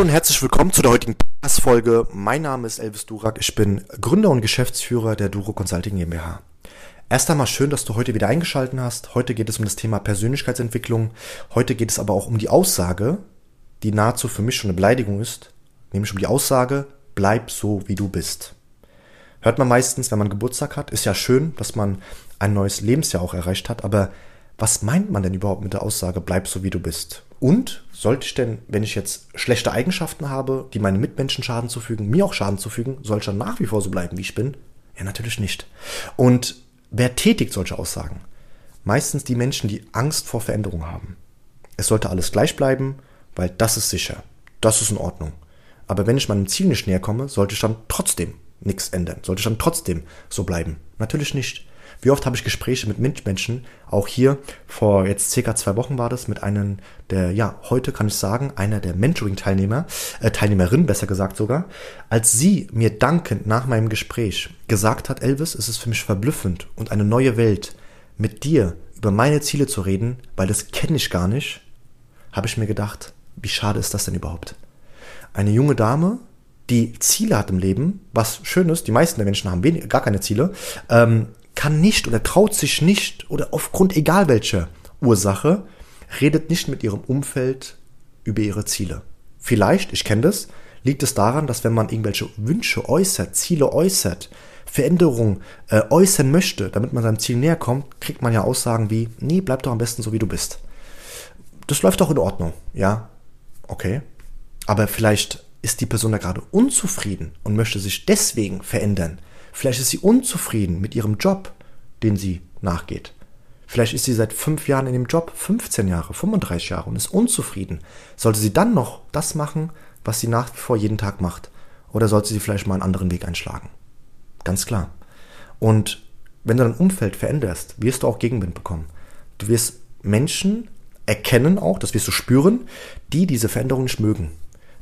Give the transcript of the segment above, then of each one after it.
Hallo und herzlich willkommen zu der heutigen Podcast-Folge. Mein Name ist Elvis Durak. Ich bin Gründer und Geschäftsführer der Duro Consulting GmbH. Erst einmal schön, dass du heute wieder eingeschaltet hast. Heute geht es um das Thema Persönlichkeitsentwicklung. Heute geht es aber auch um die Aussage, die nahezu für mich schon eine Beleidigung ist, nämlich um die Aussage, bleib so, wie du bist. Hört man meistens, wenn man Geburtstag hat, ist ja schön, dass man ein neues Lebensjahr auch erreicht hat, aber was meint man denn überhaupt mit der Aussage, bleib so, wie du bist? Und sollte ich denn, wenn ich jetzt schlechte Eigenschaften habe, die meinen Mitmenschen Schaden zufügen, mir auch Schaden zufügen, soll ich dann nach wie vor so bleiben, wie ich bin? Ja, natürlich nicht. Und wer tätigt solche Aussagen? Meistens die Menschen, die Angst vor Veränderung haben. Es sollte alles gleich bleiben, weil das ist sicher. Das ist in Ordnung. Aber wenn ich meinem Ziel nicht näher komme, sollte ich dann trotzdem nichts ändern. Sollte ich dann trotzdem so bleiben? Natürlich nicht. Wie oft habe ich Gespräche mit Mitmenschen, auch hier vor jetzt circa zwei Wochen war das, mit einem der, ja, heute kann ich sagen, einer der Mentoring-Teilnehmer, äh, Teilnehmerin besser gesagt sogar, als sie mir dankend nach meinem Gespräch gesagt hat, Elvis, es ist für mich verblüffend und eine neue Welt, mit dir über meine Ziele zu reden, weil das kenne ich gar nicht, habe ich mir gedacht, wie schade ist das denn überhaupt? Eine junge Dame, die Ziele hat im Leben, was schön ist, die meisten der Menschen haben wenig, gar keine Ziele, ähm, kann nicht oder traut sich nicht oder aufgrund egal welcher Ursache, redet nicht mit ihrem Umfeld über ihre Ziele. Vielleicht, ich kenne das, liegt es daran, dass wenn man irgendwelche Wünsche äußert, Ziele äußert, Veränderungen äh, äußern möchte, damit man seinem Ziel näher kommt, kriegt man ja Aussagen wie, nee, bleib doch am besten so, wie du bist. Das läuft doch in Ordnung, ja, okay. Aber vielleicht ist die Person da gerade unzufrieden und möchte sich deswegen verändern. Vielleicht ist sie unzufrieden mit ihrem Job, den sie nachgeht. Vielleicht ist sie seit fünf Jahren in dem Job, 15 Jahre, 35 Jahre und ist unzufrieden. Sollte sie dann noch das machen, was sie nach wie vor jeden Tag macht? Oder sollte sie vielleicht mal einen anderen Weg einschlagen? Ganz klar. Und wenn du dein Umfeld veränderst, wirst du auch Gegenwind bekommen. Du wirst Menschen erkennen auch, das wirst du spüren, die diese Veränderung nicht mögen.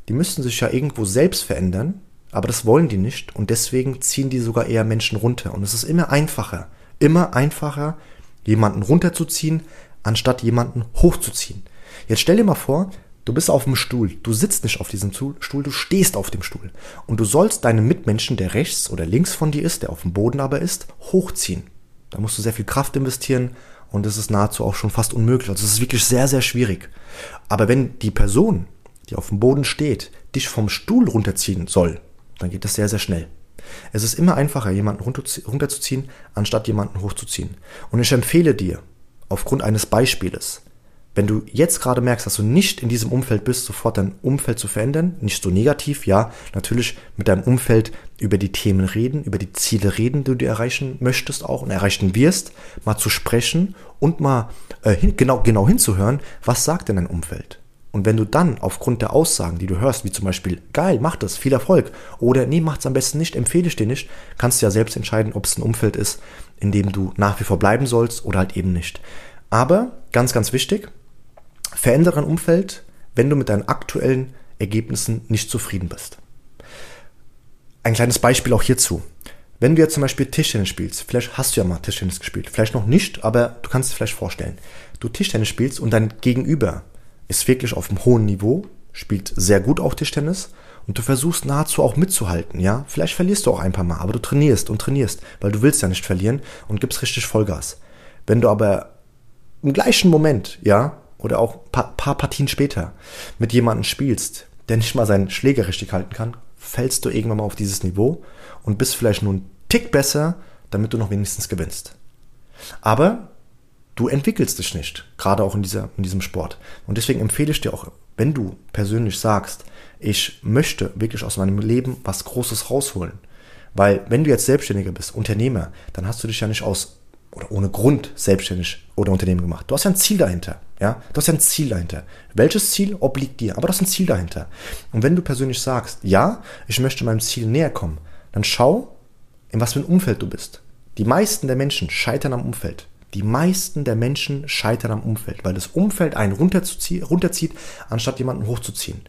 Die müssten sich ja irgendwo selbst verändern, aber das wollen die nicht und deswegen ziehen die sogar eher Menschen runter. Und es ist immer einfacher, immer einfacher, jemanden runterzuziehen, anstatt jemanden hochzuziehen. Jetzt stell dir mal vor, du bist auf dem Stuhl, du sitzt nicht auf diesem Stuhl, du stehst auf dem Stuhl. Und du sollst deinen Mitmenschen, der rechts oder links von dir ist, der auf dem Boden aber ist, hochziehen. Da musst du sehr viel Kraft investieren und das ist nahezu auch schon fast unmöglich. Also es ist wirklich sehr, sehr schwierig. Aber wenn die Person, die auf dem Boden steht, dich vom Stuhl runterziehen soll, dann geht das sehr, sehr schnell. Es ist immer einfacher, jemanden runterzuziehen, anstatt jemanden hochzuziehen. Und ich empfehle dir, aufgrund eines Beispieles, wenn du jetzt gerade merkst, dass du nicht in diesem Umfeld bist, sofort dein Umfeld zu verändern, nicht so negativ, ja, natürlich mit deinem Umfeld über die Themen reden, über die Ziele reden, die du erreichen möchtest auch und erreichen wirst, mal zu sprechen und mal äh, hin, genau, genau hinzuhören, was sagt denn dein Umfeld? Und wenn du dann aufgrund der Aussagen, die du hörst, wie zum Beispiel, geil, mach das, viel Erfolg, oder nee, macht's am besten nicht, empfehle ich dir nicht, kannst du ja selbst entscheiden, ob es ein Umfeld ist, in dem du nach wie vor bleiben sollst oder halt eben nicht. Aber, ganz, ganz wichtig, verändere ein Umfeld, wenn du mit deinen aktuellen Ergebnissen nicht zufrieden bist. Ein kleines Beispiel auch hierzu. Wenn du jetzt zum Beispiel Tischtennis spielst, vielleicht hast du ja mal Tischtennis gespielt, vielleicht noch nicht, aber du kannst es vielleicht vorstellen. Du Tischtennis spielst und dein Gegenüber ist wirklich auf einem hohen Niveau, spielt sehr gut auch Tischtennis und du versuchst nahezu auch mitzuhalten, ja. Vielleicht verlierst du auch ein paar Mal, aber du trainierst und trainierst, weil du willst ja nicht verlieren und gibst richtig Vollgas. Wenn du aber im gleichen Moment, ja, oder auch ein paar, paar Partien später mit jemandem spielst, der nicht mal seinen Schläger richtig halten kann, fällst du irgendwann mal auf dieses Niveau und bist vielleicht nur einen Tick besser, damit du noch wenigstens gewinnst. Aber du entwickelst dich nicht, gerade auch in, dieser, in diesem Sport. Und deswegen empfehle ich dir auch, wenn du persönlich sagst, ich möchte wirklich aus meinem Leben was Großes rausholen. Weil wenn du jetzt Selbstständiger bist, Unternehmer, dann hast du dich ja nicht aus oder ohne Grund selbstständig oder Unternehmen gemacht. Du hast ja ein Ziel dahinter. Ja, du hast ja ein Ziel dahinter. Welches Ziel obliegt dir? Aber du hast ein Ziel dahinter. Und wenn du persönlich sagst, ja, ich möchte meinem Ziel näher kommen, dann schau, in was für ein Umfeld du bist. Die meisten der Menschen scheitern am Umfeld. Die meisten der Menschen scheitern am Umfeld, weil das Umfeld einen runterzieht, anstatt jemanden hochzuziehen.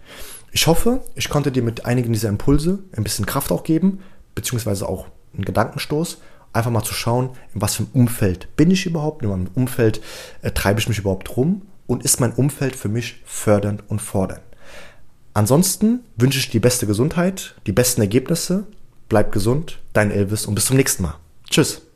Ich hoffe, ich konnte dir mit einigen dieser Impulse ein bisschen Kraft auch geben, beziehungsweise auch einen Gedankenstoß, einfach mal zu schauen, in was für einem Umfeld bin ich überhaupt, in welchem Umfeld äh, treibe ich mich überhaupt rum und ist mein Umfeld für mich fördernd und fordernd. Ansonsten wünsche ich dir die beste Gesundheit, die besten Ergebnisse. Bleib gesund, dein Elvis und bis zum nächsten Mal. Tschüss.